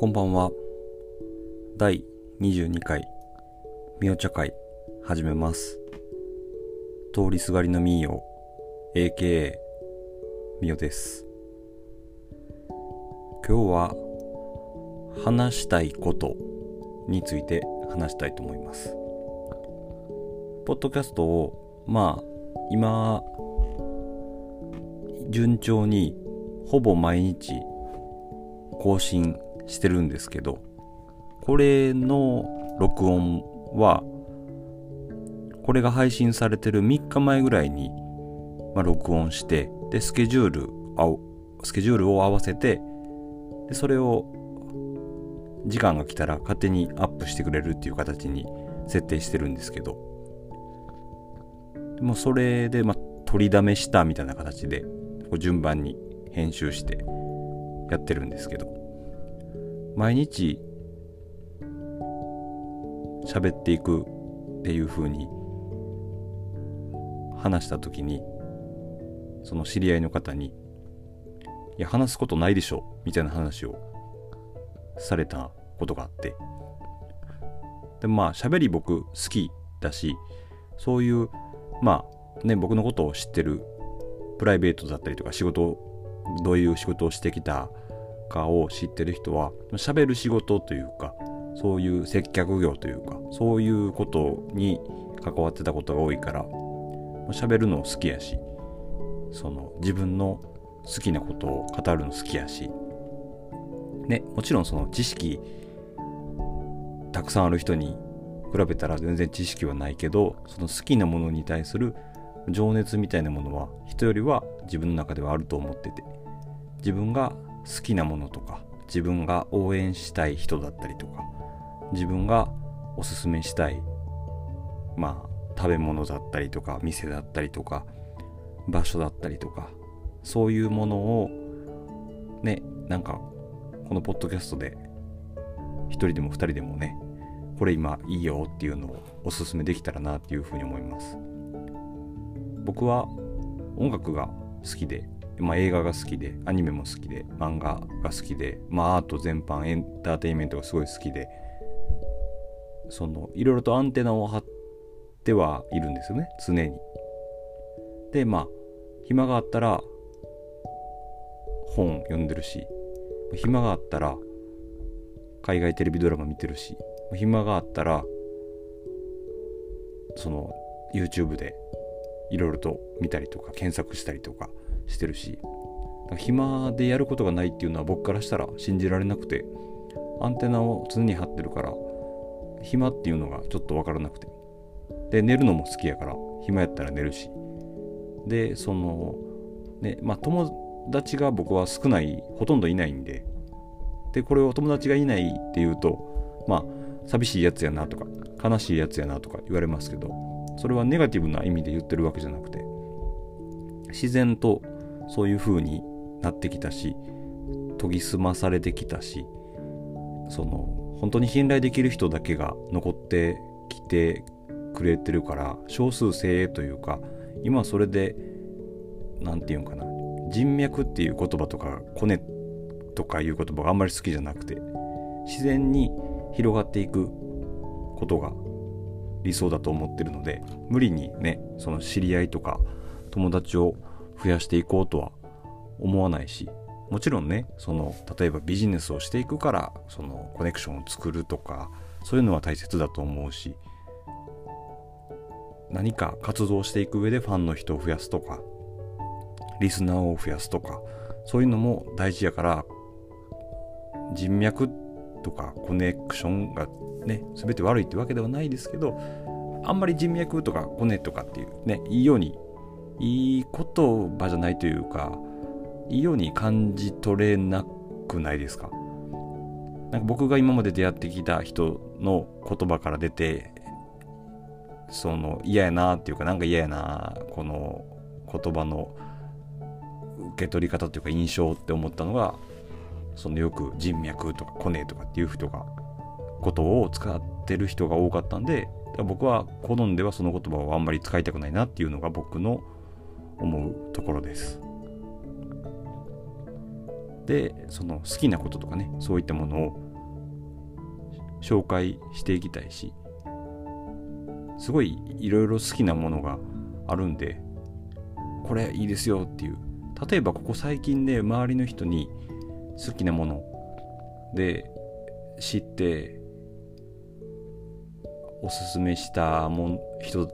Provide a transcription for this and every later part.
こんばんは。第22回、みお茶会、始めます。通りすがりのみーよ、AKA、みおです。今日は、話したいことについて話したいと思います。ポッドキャストを、まあ、今、順調に、ほぼ毎日、更新してるんですけどこれの録音はこれが配信されてる3日前ぐらいに、まあ、録音してでスケジュールあスケジュールを合わせてでそれを時間が来たら勝手にアップしてくれるっていう形に設定してるんですけどもうそれで、まあ、取りだめしたみたいな形でこう順番に編集してやってるんですけど。毎日喋っていくっていう風に話した時にその知り合いの方に「いや話すことないでしょ」みたいな話をされたことがあって。でまあ喋り僕好きだしそういうまあね僕のことを知ってるプライベートだったりとか仕事どういう仕事をしてきたかを知ってる人は喋る仕事というかそういう接客業というかそういうことに関わってたことが多いから喋るの好きやしその自分の好きなことを語るの好きやしねもちろんその知識たくさんある人に比べたら全然知識はないけどその好きなものに対する情熱みたいなものは人よりは自分の中ではあると思ってて自分が好きなものとか自分が応援したい人だったりとか自分がおすすめしたいまあ食べ物だったりとか店だったりとか場所だったりとかそういうものをねなんかこのポッドキャストで一人でも二人でもねこれ今いいよっていうのをおすすめできたらなっていうふうに思います。僕は音楽が好きでまあ、映画が好きでアニメも好きで漫画が好きで、まあ、アート全般エンターテインメントがすごい好きでそのいろいろとアンテナを張ってはいるんですよね常に。でまあ暇があったら本読んでるし暇があったら海外テレビドラマ見てるし暇があったらその YouTube でいろいろと見たりとか検索したりとかしてるし暇でやることがないっていうのは僕からしたら信じられなくてアンテナを常に張ってるから暇っていうのがちょっと分からなくて。で寝るのも好きやから暇やったら寝るし。でそのねまあ友達が僕は少ないほとんどいないんで。でこれを友達がいないっていうとまあ寂しいやつやなとか悲しいやつやなとか言われますけどそれはネガティブな意味で言ってるわけじゃなくて自然とそういう風になってきたし研ぎ澄まされてきたしその本当に信頼できる人だけが残ってきてくれてるから少数精鋭というか今それで何て言うんかな人脈っていう言葉とかコネとかいう言葉があんまり好きじゃなくて自然に広がっていくことが理想だと思ってるので無理にねその知り合いとか友達を増やしていこうとは思わないしもちろんねその例えばビジネスをしていくからそのコネクションを作るとかそういうのは大切だと思うし何か活動していく上でファンの人を増やすとかリスナーを増やすとかそういうのも大事やから人脈とかコネクションがね全て悪いってわけではないですけどあんまり人脈とかコネとかっていうねいいようにいい言葉じゃないというかいいように感じ取れなくないですか？なんか僕が今まで出会ってきた人の言葉から出てその嫌やなっていうかなんか嫌やなこの言葉の受け取り方っていうか印象って思ったのがそのよく人脈とかコネとかっていう人がことを使ってる人が多かったんで僕は好んではその言葉をあんまり使いたくないなっていうのが僕の思うところです。でその好きなこととかねそういったものを紹介していきたいしすごいいろいろ好きなものがあるんでこれいいですよっていう例えばここ最近で周りの人に好きなもので知っておすすめしたもん人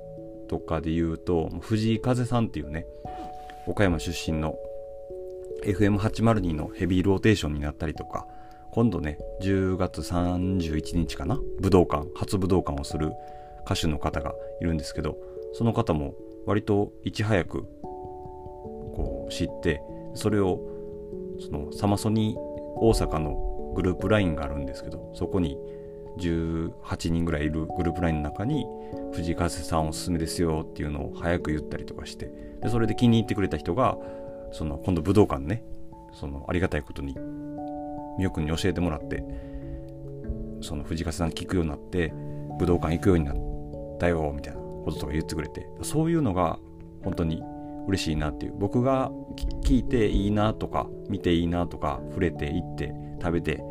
とかで言うと藤井風さんっていうね岡山出身の FM802 のヘビーローテーションになったりとか今度ね10月31日かな武道館初武道館をする歌手の方がいるんですけどその方も割といち早くこう知ってそれをそのサマソニ大阪のグループ LINE があるんですけどそこに18人ぐらいいるグループ LINE の中に藤井風さんおすすめですよっていうのを早く言ったりとかしてでそれで気に入ってくれた人がその今度武道館ねそのありがたいことにみよくんに教えてもらってその藤井風さん聞くようになって武道館行くようになったよみたいなこととか言ってくれてそういうのが本当に嬉しいなっていう僕が聞いていいなとか見ていいなとか触れていって食べて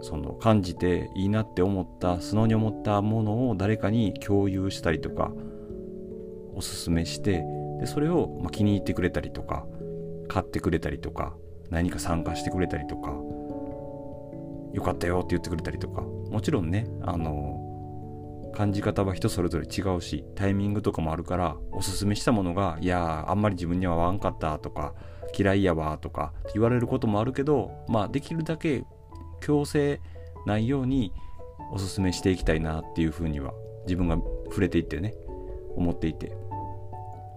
その感じていいなって思った素直に思ったものを誰かに共有したりとかおすすめしてでそれをま気に入ってくれたりとか買ってくれたりとか何か参加してくれたりとかよかったよって言ってくれたりとかもちろんねあの感じ方は人それぞれ違うしタイミングとかもあるからおすすめしたものがいやあんまり自分には合わんかったとか嫌いやわとか言われることもあるけどまあできるだけ強制ないようにおすすめしていきたいなっていうふうには自分が触れていってね思っていて。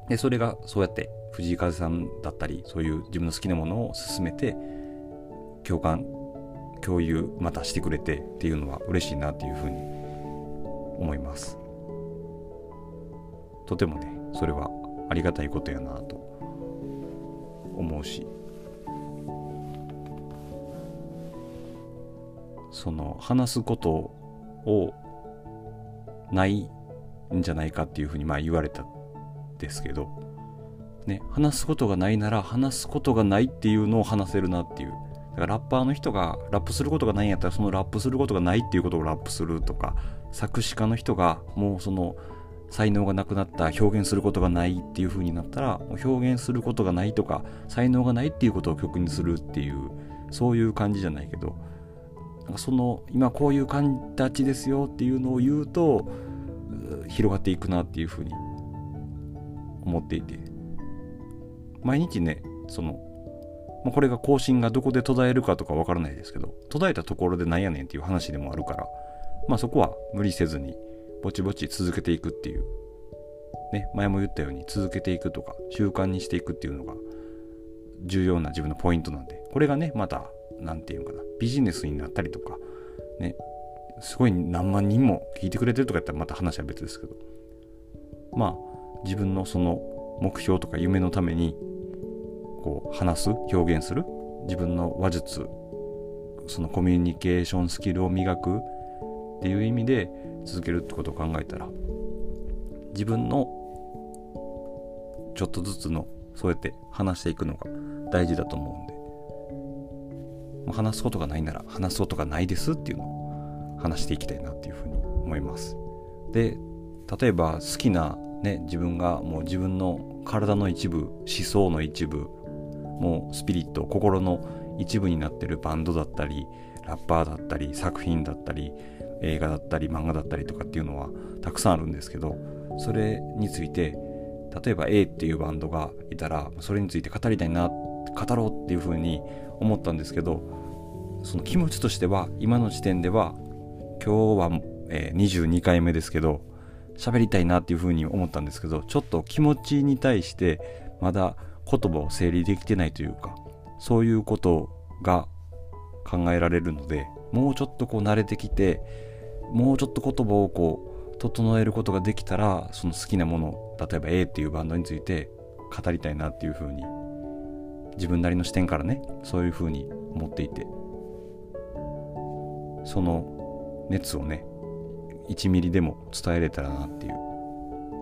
でそれがそうやって藤井風さんだったりそういう自分の好きなものを勧めて共感共有またしてくれてっていうのは嬉しいなっていうふうに思います。とてもねそれはありがたいことやなと思うし。その話すことをないんじゃないかっていうふうにまあ言われたんですけどね話すことがないなら話すことがないっていうのを話せるなっていう。だからラッパーの人がラップすることがないんやったらそのラップすることがないっていうことをラップするとか作詞家の人がもうその才能がなくなった表現することがないっていう風になったら表現することがないとか才能がないっていうことを曲にするっていうそういう感じじゃないけどその今こういう形ですよっていうのを言うと広がっていくなっていう風に思っていて。毎日ねそのまあ、これが更新がどこで途絶えるかとかわからないですけど途絶えたところでなんやねんっていう話でもあるからまあそこは無理せずにぼちぼち続けていくっていう。ね前も言ったように続けていくとか習慣にしていくっていうのが重要な自分のポイントなんでこれがねまた何て言うのかなビジネスになったりとかねすごい何万人も聞いてくれてるとかやったらまた話は別ですけどまあ自分のその目標とか夢のためにこう話す表現する自分の話術そのコミュニケーションスキルを磨くっていう意味で続けるってことを考えたら自分のちょっとずつのそうやって話していくのが大事だと思うんで、話すことがないなら話すことがないですっていうのを話していきたいなっていうふうに思います。で例えば好きなね自分がもう自分の体の一部思想の一部もうスピリット心の一部になってるバンドだったりラッパーだったり作品だったり映画だったり漫画だったりとかっていうのはたくさんあるんですけどそれについて例えば A っていうバンドがいたらそれについて語りたいな語ろうっていうふうに思ったんですけどその気持ちとしては今の時点では今日は、えー、22回目ですけど喋りたいなっていうふうに思ったんですけどちょっと気持ちに対してまだ言葉を整理できてないというかそういうことが考えられるのでもうちょっとこう慣れてきてもうちょっと言葉をこう整えることができたらその好きなもの例えば A っていうバンドについて語りたいなっていうふうに自分なりの視点からねそういうふうに思っていてその熱をね1ミリでも伝えれたらなっていう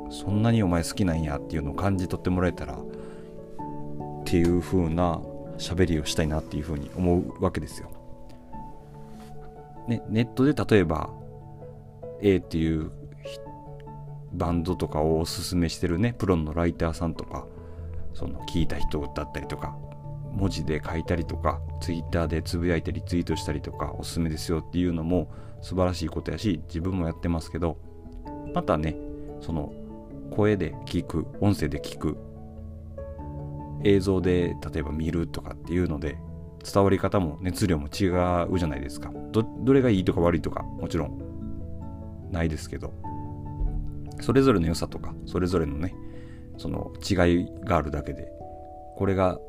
そんなにお前好きなんやっていうのを感じ取ってもらえたらっていう風な喋りをしたいなっていう風に思うわけですよ。ね、ネットで例えば A っていうバンドとかをおすすめしてるねプロのライターさんとかその聞いた人だったりとか文字で書いたりとかツイッターでつぶやいたりツイートしたりとかおすすめですよっていうのも素晴らしいことやし自分もやってますけどまたねその声で聞く音声で聞く映像で例えば見るとかっていうので伝わり方も熱量も違うじゃないですか。どどれがいいとか悪いとかもちろんないですけどそれぞれの良さとかそれぞれのねその違いがあるだけでこれが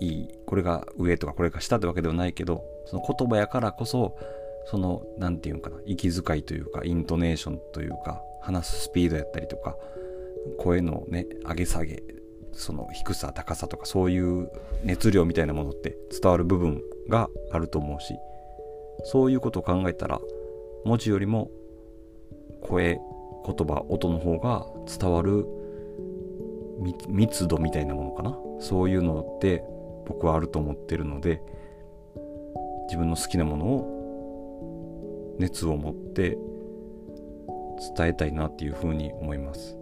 いいこれが上とかこれが下ってわけではないけどその言葉やからこそその何て言うんかな息遣いというかイントネーションというか話すスピードやったりとか声のね上げ下げその低さ高さとかそういう熱量みたいなものって伝わる部分があると思うしそういうことを考えたら文字よりも声言葉音の方が伝わる密度みたいなものかな？そういうのって僕はあると思ってるので自分の好きなものを熱を持って伝えたいなっていうふうに思います。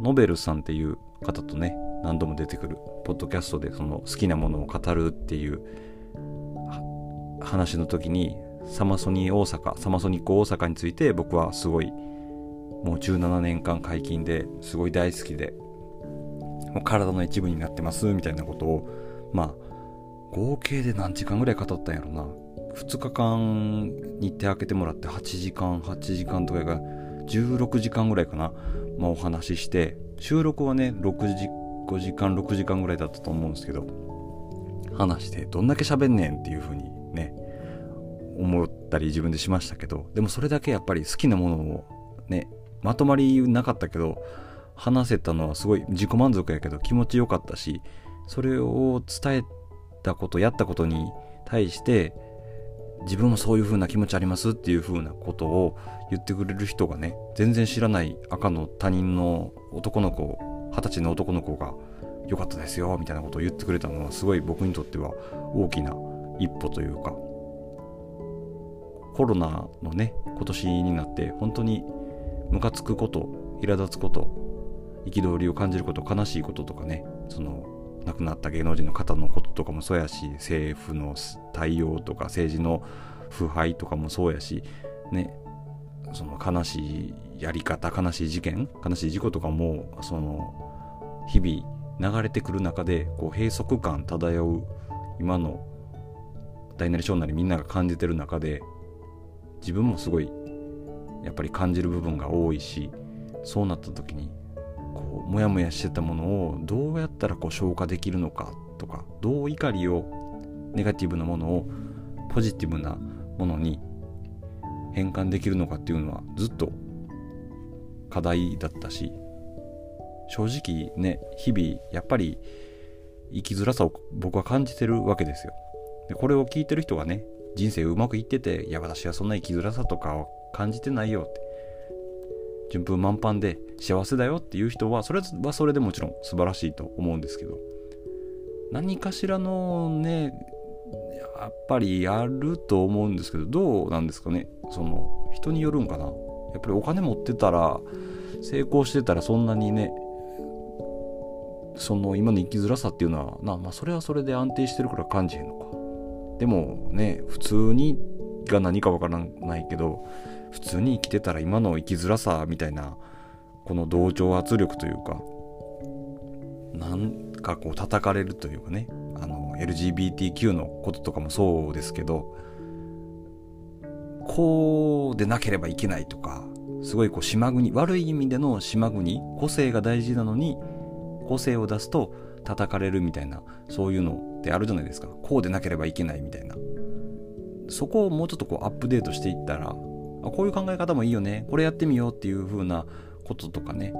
ノベルさんっていう方とね何度も出てくるポッドキャストでその好きなものを語るっていう話の時にサマソニー大阪サマソニック大阪について僕はすごいもう17年間解禁ですごい大好きでもう体の一部になってますみたいなことをまあ合計で何時間ぐらい語ったんやろな。2日間日程開けてもらって8時間8時間とかが16時間ぐらいかな、まあ、お話しして収録はね6時5時間6時間ぐらいだったと思うんですけど話してどんだけ喋んねんっていう風にね思ったり自分でしましたけどでもそれだけやっぱり好きなものをねまとまりなかったけど話せたのはすごい自己満足やけど気持ちよかったしそれを伝えたことやったことに対して自分もそういう風な気持ちありますっていう風なことを言ってくれる人がね全然知らない赤の他人の男の子二十歳の男の子が良かったですよみたいなことを言ってくれたのはすごい僕にとっては大きな一歩というかコロナのね今年になって本当にムカつくこと苛立つこと憤りを感じること悲しいこととかねその亡くなった芸能人の方のこととかもそうやし政府の対応とか政治の腐敗とかもそうやしねその悲しいやり方悲しい事件悲しい事故とかもその日々流れてくる中でこう閉塞感漂う今の大なり小なりみんなが感じてる中で自分もすごいやっぱり感じる部分が多いしそうなった時にこうモヤモヤしてたものをどうやったらこう消化できるのかとかどう怒りをネガティブなものをポジティブなものに変換できるのかっていうのはずっと課題だったし正直ね日々やっぱり生きづらさを僕は感じてるわけですよ。でこれを聞いてる人がね人生うまくいってていや私はそんな生きづらさとかを感じてないよって。順風満帆で幸せだよっていう人はそれはそれでもちろん素晴らしいと思うんですけど何かしらのねやっぱりやると思うんですけどどうなんですかね。その人によるんかな。やっぱりお金持ってたら成功してたらそんなにねその今の生きづらさっていうのはな、まあ、それはそれで安定してるから感じへんのか。でもね普通にが何かわからないけど普通に生きてたら今の生きづらさみたいなこの同調圧力というかなんかこう叩かれるというかねあの LGBTQ のこととかもそうですけどこうでなければいけないとかすごいこう島国悪い意味での島国個性が大事なのに個性を出すと叩かれるみたいなそういうのってあるじゃないですか。こうでなければいけないみたいな。そこをもうちょっとこうアップデートしていったらあこういう考え方もいいよね。これやってみようっていう風なこととかね。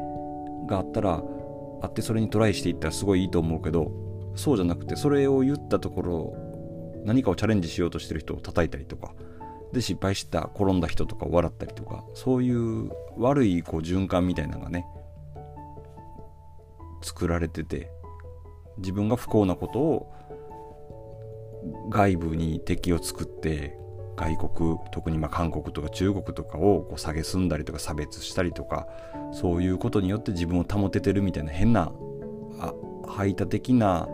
があったらあってそれにトライしていったらすごいいいと思うけどそうじゃなくてそれを言ったところ何かをチャレンジしようとしてる人を叩いたりとかで失敗した転んだ人とか笑ったりとかそういう悪いこう循環みたいなのがね作られてて自分が不幸なことを外部に敵を作って外国特にま韓国とか中国とかをこう蔑んだりとか差別したりとかそういうことによって自分を保ててるみたいな変なあ排他的な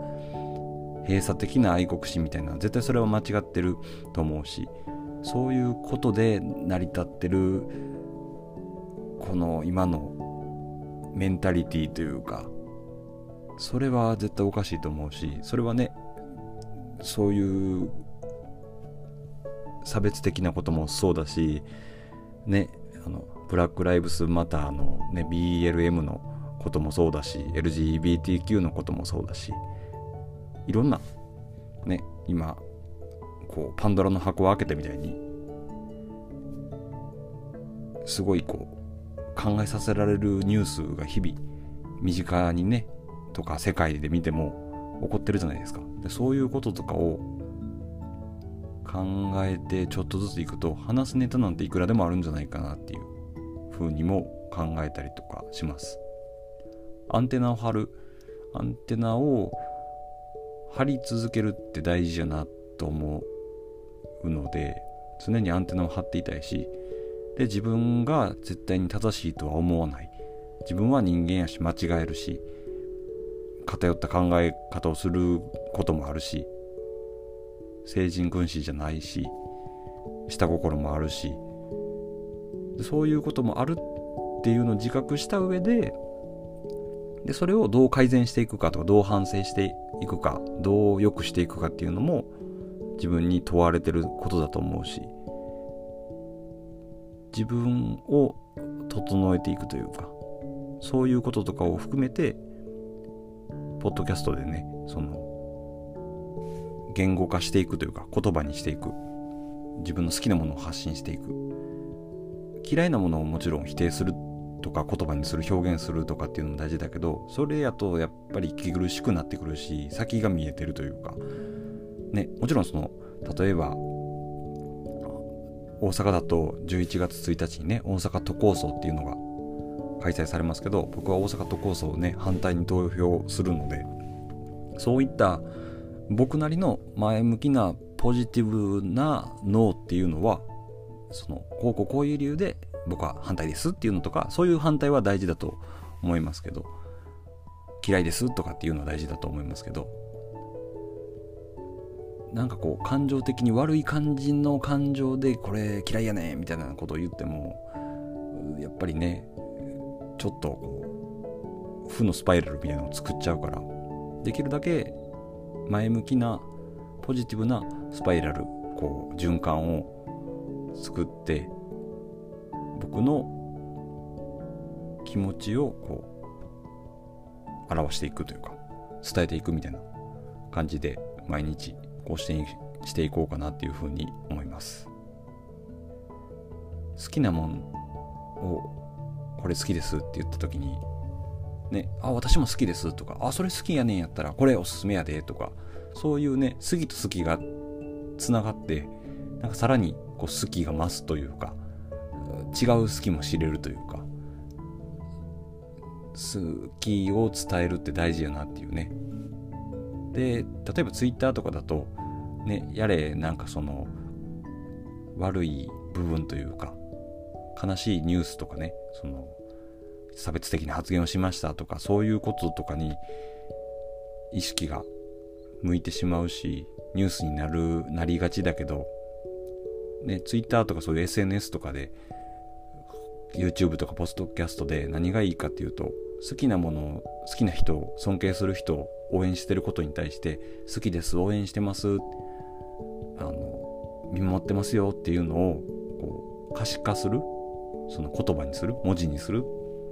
閉鎖的な愛国心みたいな絶対それは間違ってると思うしそういうことで成り立ってるこの今のメンタリティというかそれは絶対おかしいと思うしそれはねそういう差別的なこともそうだしねあのブラック・ライブスマターの、ね、BLM のこともそうだし LGBTQ のこともそうだしいろんなね今こうパンドラの箱を開けたみたいにすごいこう考えさせられるニュースが日々身近にねとか世界で見ても起こってるじゃないですか。でそういうこととかを考えてちょっとずついくと話すネタなんていくらでもあるんじゃないかなっていうふうにも考えたりとかします。アンテナを張るアンテナを張り続けるって大事やなと思うので常にアンテナを張っていたいしで自分が絶対に正しいとは思わない。自分は人間やし間違えるし偏った考え方をすることもあるし聖人君子じゃないし下心もあるし。そういうこともあるっていうのを自覚した上ででそれをどう改善していくかとかどう反省していくかどう良くしていくかっていうのも自分に問われてることだと思うし自分を整えていくというかそういうこととかを含めてポッドキャストでねその言語化していくというか言葉にしていく。自分の好きなものを発信していく。嫌いなものをもちろん否定するとか言葉にする表現するとかっていうのも大事だけどそれやとやっぱり息苦しくなってくるし先が見えてるというか。ねもちろんその例えば大阪だと11月1日にね大阪都構想っていうのが開催されますけど僕は大阪都構想をね反対に投票するのでそういった僕なりの前向きなポジティブな脳っていうのはそのこうこうこういう理由で僕は反対ですっていうのとかそういう反対は大事だと思いますけど嫌いですとかっていうのは大事だと思いますけどなんかこう感情的に悪い感じの感情でこれ嫌いやねみたいなことを言ってもやっぱりねちょっとこう負のスパイラルみたいなのを作っちゃうからできるだけ前向きなポジティブなスパイラルこう循環を作って僕の気持ちをこう表していくというか伝えていくみたいな感じで毎日こうしてしていこうかなっていうふうに思います。好きなもんをこれ好きですって言った時にね、あ、私も好きですとか、あ、それ好きやねんやったら、これおすすめやでとか、そういうね、好きと好きがつながって、なんかさらにこう好きが増すというか、違う好きも知れるというか、好きを伝えるって大事やなっていうね。で、例えばツイッターとかだと、ね、やれなんかその悪い部分というか、悲しいニュースとかね、その差別的な発言をしましたとかそういうこととかに意識が向いてしまうしニュースになるなりがちだけどね Twitter とかそういう SNS とかで YouTube とかポストキャストで何がいいかっていうと好きなものを好きな人を尊敬する人を応援してることに対して好きです応援してますあの見守ってますよっていうのをこう可視化するその言葉にする文字にする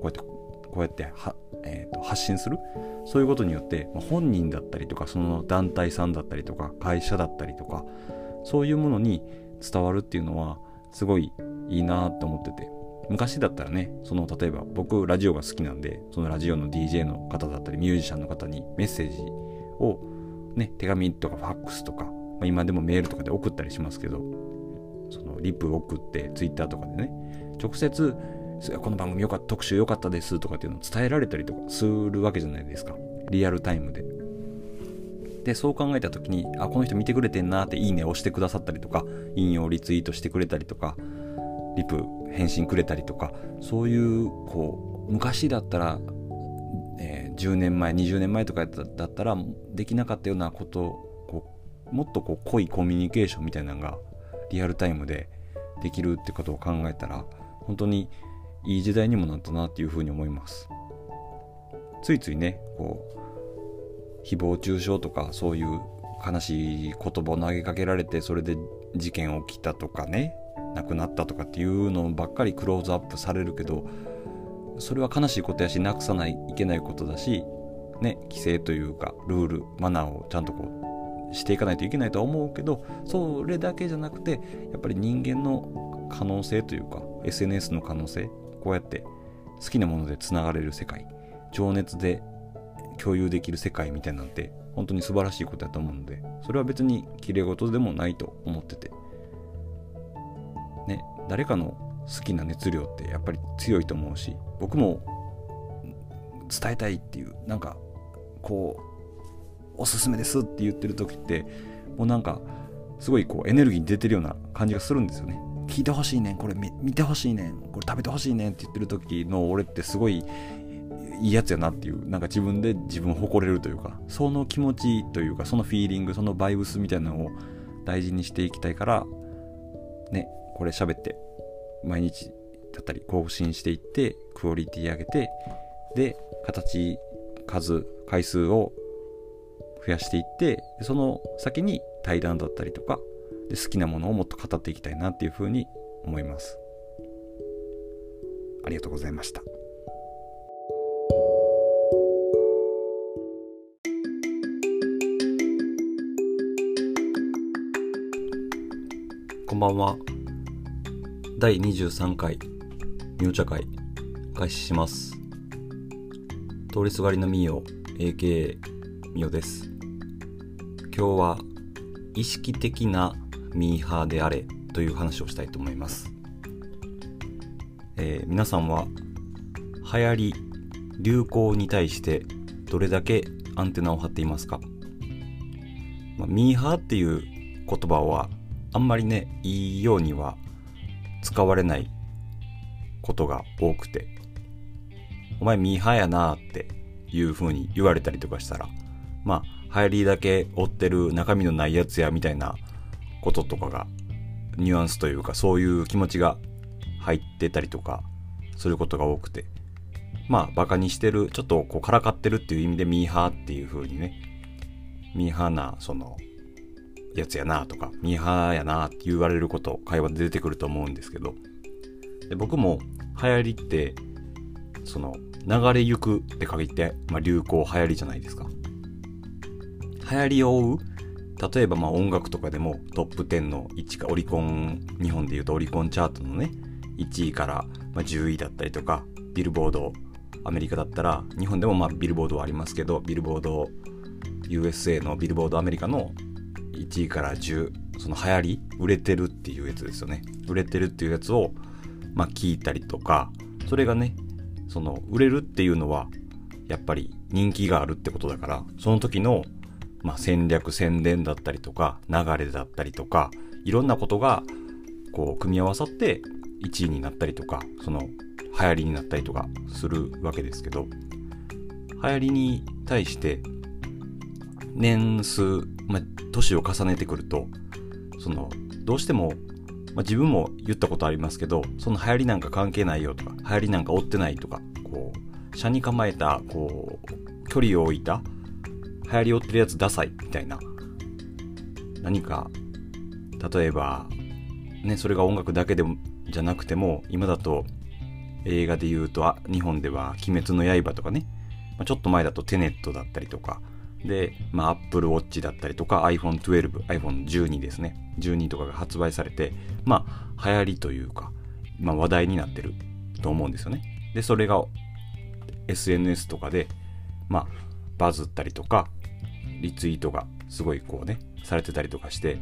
こうやってこうやっては、えーと、発信する？そういうことによって、まあ、本人だったりとかその団体さんだったりとか会社だったりとかそういうものに伝わるっていうのはすごいいいなと思ってて。昔だったらねその例えば僕ラジオが好きなんでそのラジオの DJ の方だったりミュージシャンの方にメッセージをね手紙とかファックスとか、まあ、今でもメールとかで送ったりしますけどそのリプ送って Twitter とかでね直接この番組よかった、特集良かったですとかっていうのを伝えられたりとかするわけじゃないですか。リアルタイムで。でそう考えた時にあこの人見てくれてんなっていいね押してくださったりとか引用リツイートしてくれたりとかリプ返信くれたりとかそういうこう昔だったら、えー、10年前20年前とかだったらできなかったようなことこうもっとこう濃いコミュニケーションみたいなのがリアルタイムでできるってことを考えたら本当にいい時代にもなったなっていうふうに思います。ついついねこう誹謗中傷とかそういう悲しい言葉を投げかけられてそれで事件起きたとかね亡くなったとかっていうのばっかりクローズアップされるけどそれは悲しいことやしなくさないいけないことだしね規制というかルールマナーをちゃんとこうしていかないといけないとは思うけどそれだけじゃなくてやっぱり人間の可能性というか SNS の可能性こうやって好きなものでつながれる世界情熱で共有できる世界みたいなんて本当に素晴らしいことだと思うのでそれは別に綺麗事でもないと思ってて。ね誰かの好きな熱量ってやっぱり強いと思うし僕も伝えたいっていうなんかこうおすすめですって言ってる時ってもうなんかすごいこうエネルギーに出てるような感じがするんですよね。聞いてほしいねん。これ見てほしいねん。これ食べてほしいねんって言ってる時の俺ってすごいいいやつやなっていう。なんか自分で自分を誇れるというかその気持ちというかそのフィーリングそのバイブスみたいなのを大事にしていきたいからねこれ喋って毎日だったり更新していってクオリティ上げてで形数回数を増やしていってその先に対談だったりとかで好きなものをもっと語っていきたいなっていうふうに思います。ありがとうございました。こんばんは。第23回入茶会開始します。通りすがりのみお AKA みおです。今日は意識的なミーハーであれという話をしたいと思います、えー、皆さんは流行り流行に対してどれだけアンテナを張っていますか、まあ、ミーハーっていう言葉はあんまりねいいようには使われないことが多くてお前ミーハーやなっていう風に言われたりとかしたらまあ流行りだけ追ってる中身のないやつやみたいなこととかがニュアンスというかそういう気持ちが入ってたりとかすることが多くて。まあバカにしてるちょっとこうからかってるっていう意味でミーハーっていう風にね。ミーハーなそのやつやなとかミーハーやなって言われること会話で出てくると思うんですけど。で僕も流行りってその流れゆくって限って、まあ、流行流行りじゃないですか。流行りを追う例えばまあ音楽とかでもトップ10の1かオリコン日本でいうとオリコンチャートのね1位からま10位だったりとかビルボードアメリカだったら日本でもまあビルボードはありますけどビルボード USA のビルボードアメリカの1位から10その流行り売れてるっていうやつですよね。売れてるっていうやつをまあ聞いたりとかそれがねその売れるっていうのはやっぱり人気があるってことだからその時のまあ戦略宣伝だったりとか流れだったりとかいろんなことがこう組み合わさって1位になったりとかその流行りになったりとかするわけですけど流行りに対して年数、まあ、年を重ねてくるとそのどうしても、まあ、自分も言ったことありますけどその流行りなんか関係ないよとか流行りなんか追ってないとかこう車に構えたこう距離を置いた流行り追ってるやつダサいみたいな何か例えばねそれが音楽だけでもじゃなくても今だと映画で言うとあ日本では「鬼滅の刃」とかね、まあ、ちょっと前だと「テネット」だったりとかで、まあ、Apple Watch だったりとか iPhone12、iPhone12 ですね。12とかが発売されて、まあ、流行りというか、まあ、話題になってると思うんですよね。で、それが SNS とかで、まあ、バズったりとか、リツイートがすごいこうね、されてたりとかして、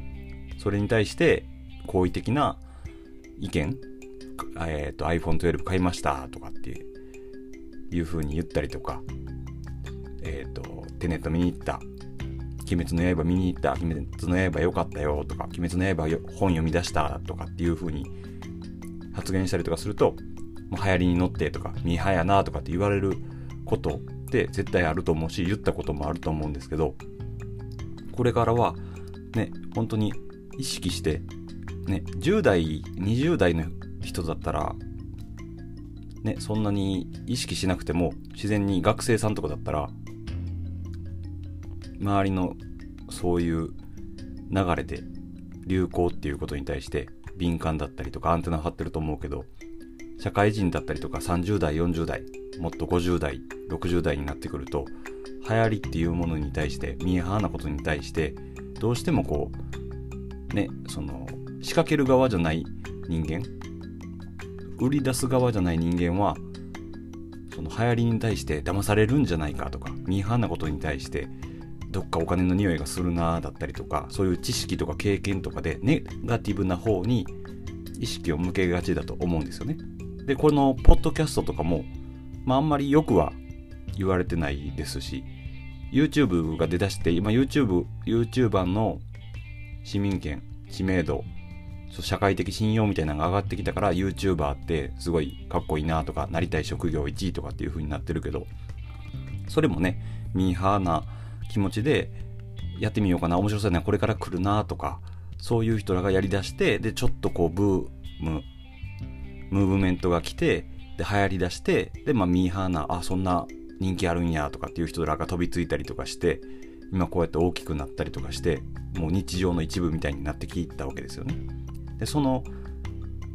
それに対して好意的な意見、えっ、ー、と iPhone12 買いましたとかっていう風に言ったりとか、えっ、ー、とテネット見に行った鬼滅の刃見に行った鬼滅の刃良かったよとか鬼滅の刃本読み出したとかっていう風に発言したりとかするともう流行りに乗ってとかミーハやなとかって言われることって絶対あると思うし言ったこともあると思うんですけどこれからはね本当に意識してね10代20代の人だったらねそんなに意識しなくても自然に学生さんとかだったら周りのそういう流れで流行っていうことに対して敏感だったりとかアンテナ張ってると思うけど社会人だったりとか30代40代もっと50代60代になってくると流行りっていうものに対してミーハーなことに対してどうしてもこうねその仕掛ける側じゃない人間売り出す側じゃない人間はその流行りに対して騙されるんじゃないかとかミーハーなことに対してどっかお金の匂いがするなだったりとかそういう知識とか経験とかでネガティブな方に意識を向けがちだと思うんですよね。でこのポッドキャストとかも、まあ、あんまりよくは言われてないですし YouTube が出だして今 YouTube YouTuber の市民権知名度社会的信用みたいなのが上がってきたから YouTuber ってすごいかっこいいなとかなりたい職業1位とかっていう風になってるけどそれもねミーハーな気持ちでやってみようかな面白そうやなこれから来るなとかそういう人らがやりだしてでちょっとこうブームムーブメントが来てで流行りだしてでまあミーハーなあそんな人気あるんやとかっていう人らが飛びついたりとかして今こうやって大きくなったりとかしてもう日常の一部みたいになってきたわけですよね。でその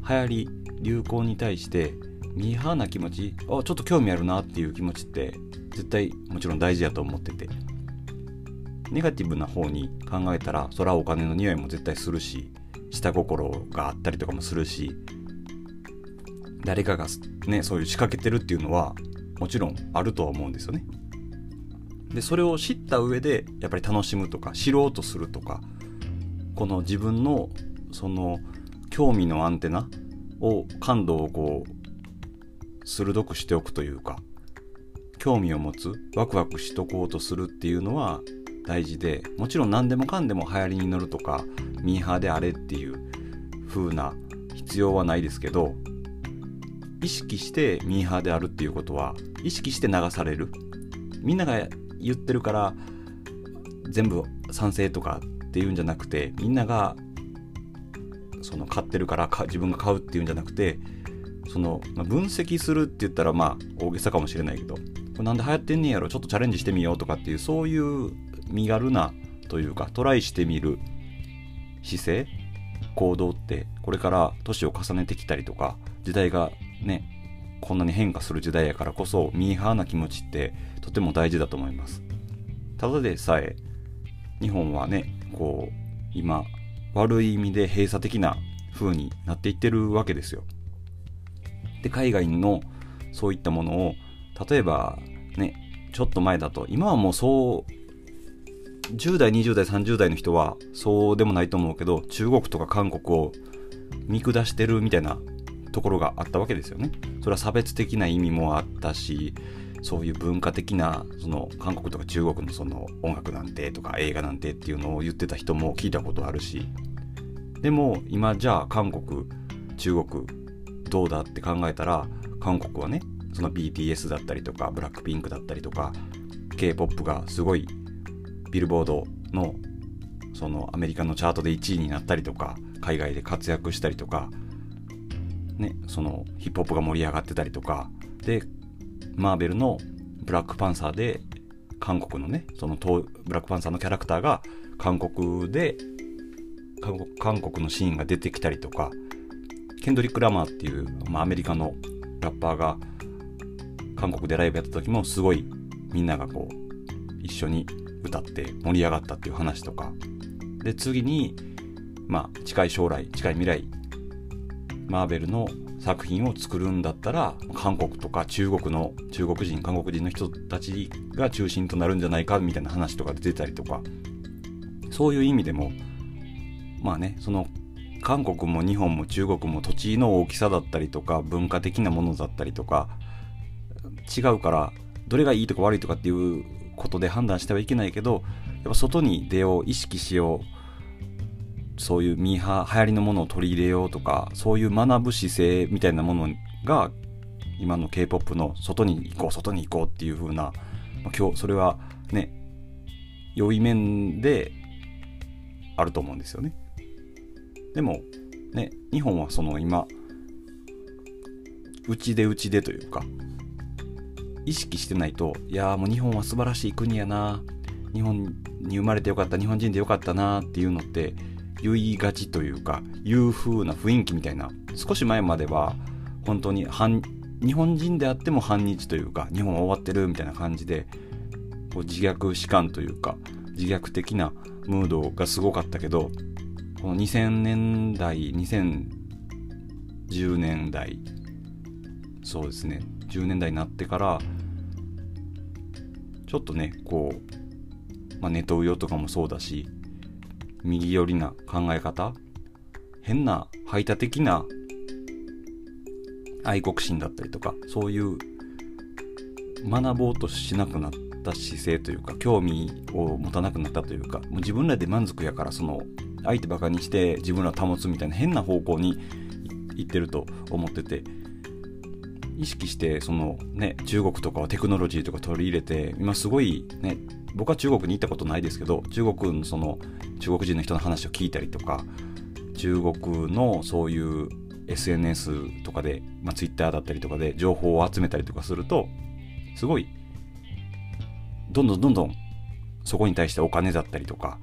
流行り流行に対してミーハーな気持ちあちょっと興味あるなっていう気持ちって絶対もちろん大事やと思っててネガティブな方に考えたらそらお金の匂いも絶対するし下心があったりとかもするし誰かがねそういう仕掛けてるっていうのはもちろんあるとは思うんですよね。でそれを知った上でやっぱり楽しむとか知ろうとするとかこの自分のその興味のアンテナを感度をこう鋭くしておくというか興味を持つワクワクしとこうとするっていうのは大事でもちろん何でもかんでも流行りに乗るとかミーハーであれっていう風な必要はないですけど意識してミーハーであるっていうことは意識して流される。みんなが言ってるから全部賛成とかっていうんじゃなくてみんながその買ってるから自分が買うっていうんじゃなくてその、まあ、分析するって言ったらまあ大げさかもしれないけどこれなんで流行ってんねやろちょっとチャレンジしてみようとかっていうそういう身軽なというかトライしてみる姿勢行動ってこれから年を重ねてきたりとか時代がねこんなに変化する時代やからこそミーハーな気持ちってとても大事だと思います。ただでさえ日本はねこう今悪い意味で閉鎖的な風になっていってるわけですよ。で海外のそういったものを例えばねちょっと前だと今はもうそう10代20代30代の人はそうでもないと思うけど中国とか韓国を見下してるみたいなところがあったわけですよね。それは差別的な意味もあったしそういう文化的なその韓国とか中国のその音楽なんてとか映画なんてっていうのを言ってた人も聞いたことあるしでも今じゃあ韓国中国どうだって考えたら韓国はねその BTS だったりとかブラックピンクだったりとか K-POP がすごいビルボードのそのアメリカのチャートで1位になったりとか海外で活躍したりとかね、そのヒップホップが盛り上がってたりとかでマーベルのブラックパンサーで韓国のねそのブラックパンサーのキャラクターが韓国で韓国のシーンが出てきたりとかケンドリック・ラマーっていう、まあ、アメリカのラッパーが韓国でライブやった時もすごいみんながこう一緒に歌って盛り上がったっていう話とか。で次にまあ近い将来近い未来マーベルの作品を作るんだったら韓国とか中国の中国人韓国人の人たちが中心となるんじゃないかみたいな話とか出てたりとか。そういう意味でもまあねその韓国も日本も中国も土地の大きさだったりとか文化的なものだったりとか違うからどれがいいとか悪いとかっていうことで判断してはいけないけどやっぱ外に出よう意識しようそういうミーハー流行りのものを取り入れようとかそういう学ぶ姿勢みたいなものが今の K-POP の外に行こう外に行こうっていう風な、ま、今日それはね良い面であると思うんですよね。でもね日本はその今うちでうちでというか意識してないといやもう日本は素晴らしい国やな日本に生まれてよかった日本人でよかったなっていうのって言いがちというかいう風な雰囲気みたいな少し前までは本当に反日本人であっても反日というか日本は終わってるみたいな感じでこう自虐史観というか自虐的なムードがすごかったけどこの2000年代2010年代そうですね10年代になってからちょっとねこう、まあ、ネトウヨとかもそうだし右寄りな考え方？変な排他的な愛国心だったりとかそういう学ぼうとしなくなった姿勢というか興味を持たなくなったというかもう自分らで満足やからその相手バカにして自分ら保つみたいな変な方向に行ってると思ってて意識してそのね中国とかはテクノロジーとか取り入れて今すごいね僕は中国に行ったことないですけど中国のその中国人の人の話を聞いたりとか中国のそういう SNS とかで、まあ、Twitter だったりとかで情報を集めたりとかするとすごいどんどんどんどんそこに対してお金だったりとか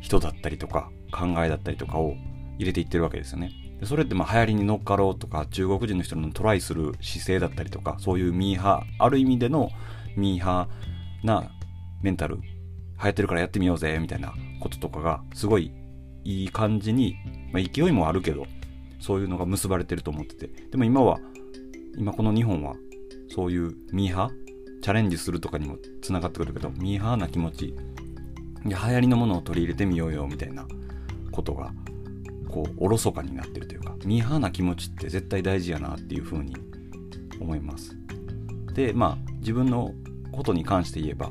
人だったりとか考えだったりとかを入れていってるわけですよね。でそれってまあ流行りに乗っかろうとか中国人の人のトライする姿勢だったりとかそういうミーハーある意味でのミーハーなメンタル流行ってるからやってみようぜみたいなこととかがすごいいい感じに、まあ、勢いもあるけどそういうのが結ばれてると思ってて。でも今は今この日本はそういうミーハーチャレンジするとかにもつながってくるけどミーハーな気持ち流行りのものを取り入れてみようよみたいなことがこうおろそかになってるというかミーハーな気持ちって絶対大事やなっていうふうに思います。でまあ自分のことに関して言えば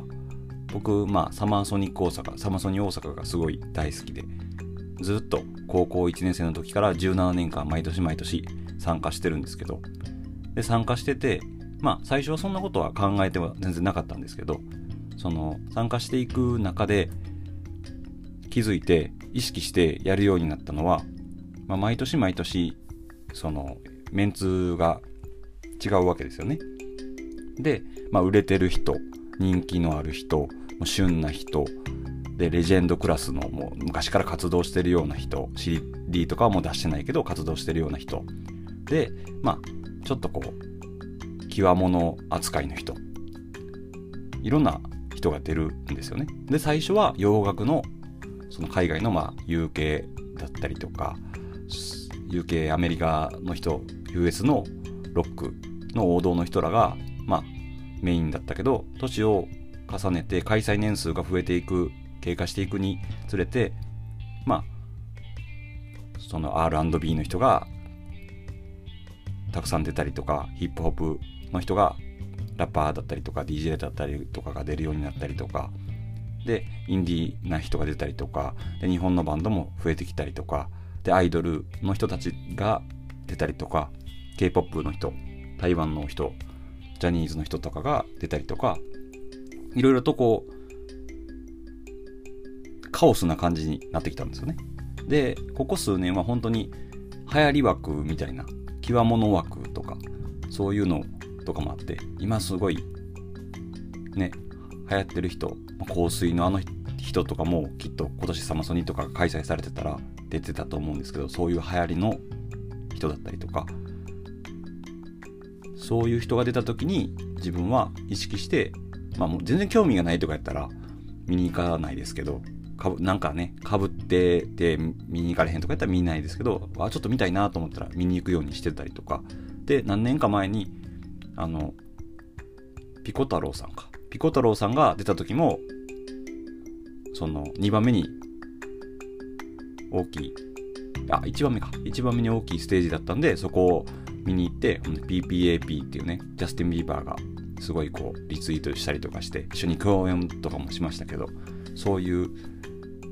僕まあサマーソニック大阪サマーソニ大阪がすごい大好きでずっと高校1年生の時から17年間毎年毎年参加してるんですけどで参加しててまあ最初はそんなことは考えては全然なかったんですけどその参加していく中で気づいて意識してやるようになったのは、まあ、毎年毎年そのメンツが違うわけですよね。で、まあ、売れてる人人気のある人旬な人。でレジェンドクラスのもう昔から活動してるような人。CD とかはもう出してないけど活動してるような人。でまあちょっとこう極物扱いの人。いろんな人が出るんですよね。で最初は洋楽のその海外のまあ UK だったりとか UK アメリカの人 US のロックの王道の人らがまあメインだったけど年を重ねて開催年数が増えていく経過していくにつれてまあその R&B の人がたくさん出たりとかヒップホップの人がラッパーだったりとか DJ だったりとかが出るようになったりとかでインディーな人が出たりとかで日本のバンドも増えてきたりとかでアイドルの人たちが出たりとか K-POP の人台湾の人ジャニーズの人とかが出たりとかいろいろとこうカオスな感じになってきたんですよね。でここ数年は本当に流行り枠みたいな極物枠とかそういうのとかもあって今すごいね流行ってる人香水のあの人とかもきっと今年サマソニとかが開催されてたら出てたと思うんですけどそういう流行りの人だったりとかそういう人が出た時に自分は意識してまあもう全然興味がないとかやったら見に行かないですけどかぶなんかねかぶってて見に行かれへんとかやったら見ないですけどあちょっと見たいなと思ったら見に行くようにしてたりとか。で何年か前にあのピコ太郎さんか。ピコ太郎さんが出た時もその2番目に大きいあ1番目か。1番目に大きいステージだったんでそこを見に行って PPAP っていうねジャスティン・ビーバーがすごいこうリツイートしたりとかして一緒に共演とかもしましたけどそういう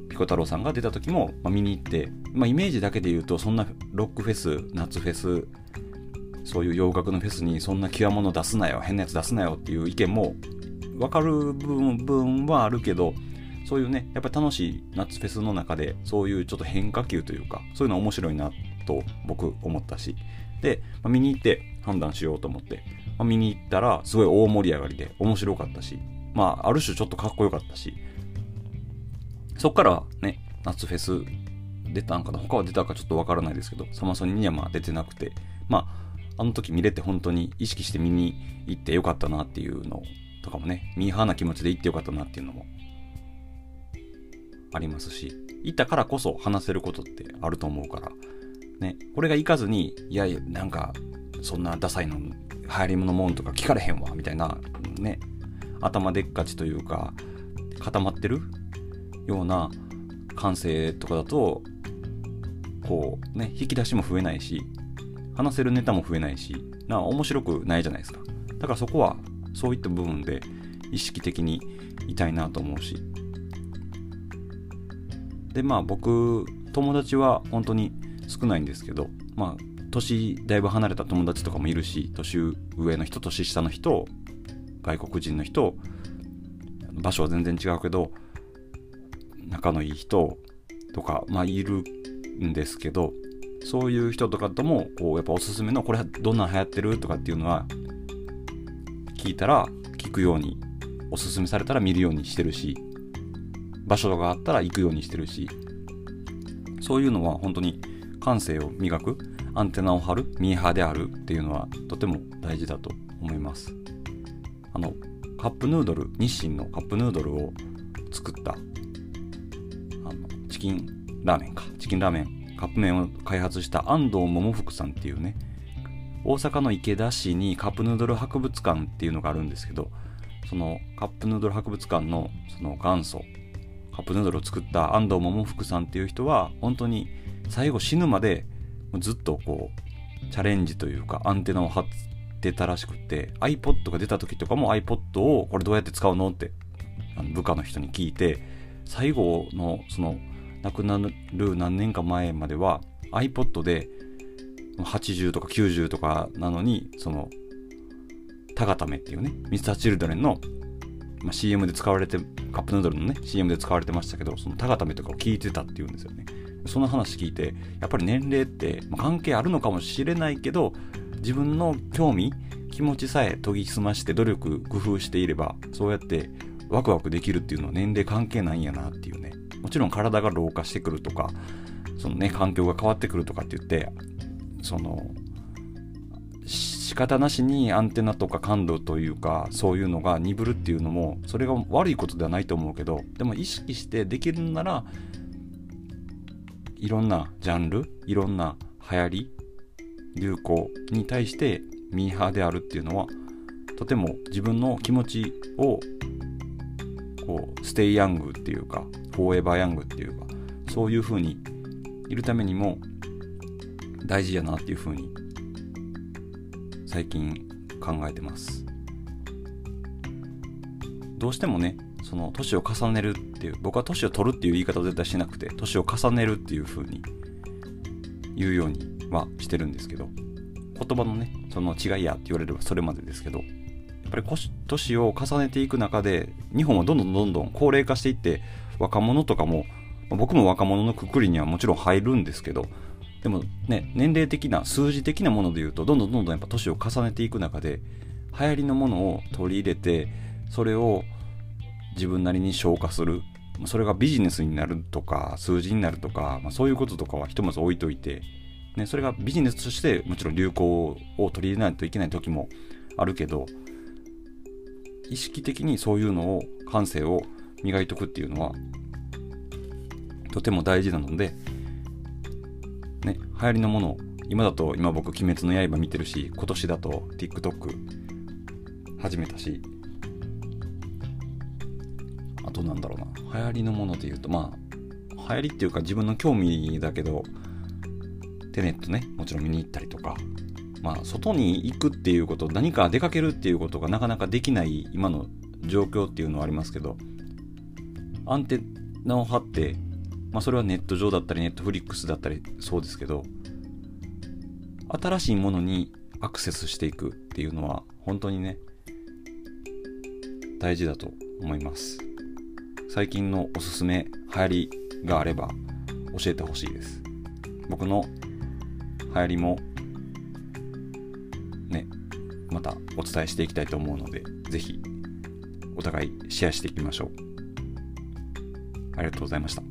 ピコ太郎さんが出た時も、まあ、見に行って、まあ、イメージだけで言うとそんなロックフェス夏フェスそういう洋楽のフェスにそんな極物出すなよ変なやつ出すなよっていう意見も分かる部分はあるけどそういうねやっぱり楽しい夏フェスの中でそういうちょっと変化球というかそういうの面白いなと僕思ったし。で、まあ、見に行って判断しようと思って、まあ、見に行ったらすごい大盛り上がりで面白かったしまあある種ちょっとかっこよかったしそっからね夏フェス出たんかな他は出たかちょっとわからないですけどサマソニにはまあ出てなくてまああの時見れて本当に意識して見に行ってよかったなっていうのとかもねミーハーな気持ちで行ってよかったなっていうのもありますし行ったからこそ話せることってあると思うからねこれが行かずにいやいやなんかそんなダサいの流行り物もんとか聞かれへんわみたいなね頭でっかちというか固まってるような感性とかだとこうね引き出しも増えないし話せるネタも増えないしな面白くないじゃないですか。だからそこはそういった部分で意識的にいたいなと思うし。でまあ僕友達は本当に少ないんですけどまあ年だいぶ離れた友達とかもいるし年上の人年下の人外国人の人場所は全然違うけど仲のいい人とか、まあ、いるんですけどそういう人とかともこうやっぱおすすめのこれどんなん流行ってるとかっていうのは聞いたら聞くようにおすすめされたら見るようにしてるし場所があったら行くようにしてるしそういうのは本当に感性を磨くアンテナを張るミーハーであるっていうのはとても大事だと思います。あのカップヌードル日清のカップヌードルを作ったあのチキンラーメンか。チキンラーメンカップ麺を開発した安藤桃福さんっていうね大阪の池田市にカップヌードル博物館っていうのがあるんですけどそのカップヌードル博物館のその元祖カップヌードルを作った安藤桃福さんっていう人は本当に最後死ぬまでずっとこうチャレンジというかアンテナを張ってたらしくて iPod が出た時とかも iPod をこれどうやって使うのってあの部下の人に聞いて最後のその亡くなる何年か前までは iPod で80とか90とかなのにそのタガタメっていうねミスターチルドレンの、まあ、CM で使われてカップヌードルのね CM で使われてましたけどそのタガタメとかを聞いてたっていうんですよね。その話聞いてやっぱり年齢って関係あるのかもしれないけど自分の興味気持ちさえ研ぎ澄まして努力工夫していればそうやってワクワクできるっていうのは年齢関係ないんやなっていうね。もちろん体が老化してくるとかそのね環境が変わってくるとかって言ってその仕方なしにアンテナとか感度というかそういうのが鈍るっていうのもそれが悪いことではないと思うけどでも意識してできるならいろんなジャンルいろんな流行り流行に対してミーハーであるっていうのはとても自分の気持ちをこうステイヤングっていうかフォーエバーヤングっていうかそういう風にいるためにも大事やなっていう風に最近考えてます。どうしてもねその年を重ねるっていう僕は年を取るっていう言い方を絶対しなくて年を重ねるっていう風に言うようにはしてるんですけど言葉のねその違いやって言われればそれまでですけどやっぱり年を重ねていく中で日本はどんどんどんどん高齢化していって若者とかも僕も若者のくくりにはもちろん入るんですけどでもね年齢的な数字的なもので言うとどんどんどんどんやっぱ年を重ねていく中で流行りのものを取り入れてそれを自分なりに消化する。それがビジネスになるとか数字になるとか、まあ、そういうこととかはひとまず置いといて、ね、それがビジネスとしてもちろん流行を取り入れないといけない時もあるけど意識的にそういうのを感性を磨いておくっていうのはとても大事なので、ね、流行りのもの今だと今僕「鬼滅の刃」見てるし今年だと TikTok 始めたしとなんだろうな流行りのもので言うとまあ流行りっていうか自分の興味だけどテネットねもちろん見に行ったりとかまあ、外に行くっていうこと、何か出かけるっていうことがなかなかできない今の状況っていうのはありますけど、アンテナを張って、まあ、それはネット上だったり、ネットフリックスだったり、そうですけど、新しいものにアクセスしていくっていうのは、本当にね、大事だと思います。最近のおすすめ流行りがあれば教えてほしいです。僕の流行りもね、またお伝えしていきたいと思うので、ぜひお互いシェアしていきましょう。ありがとうございました。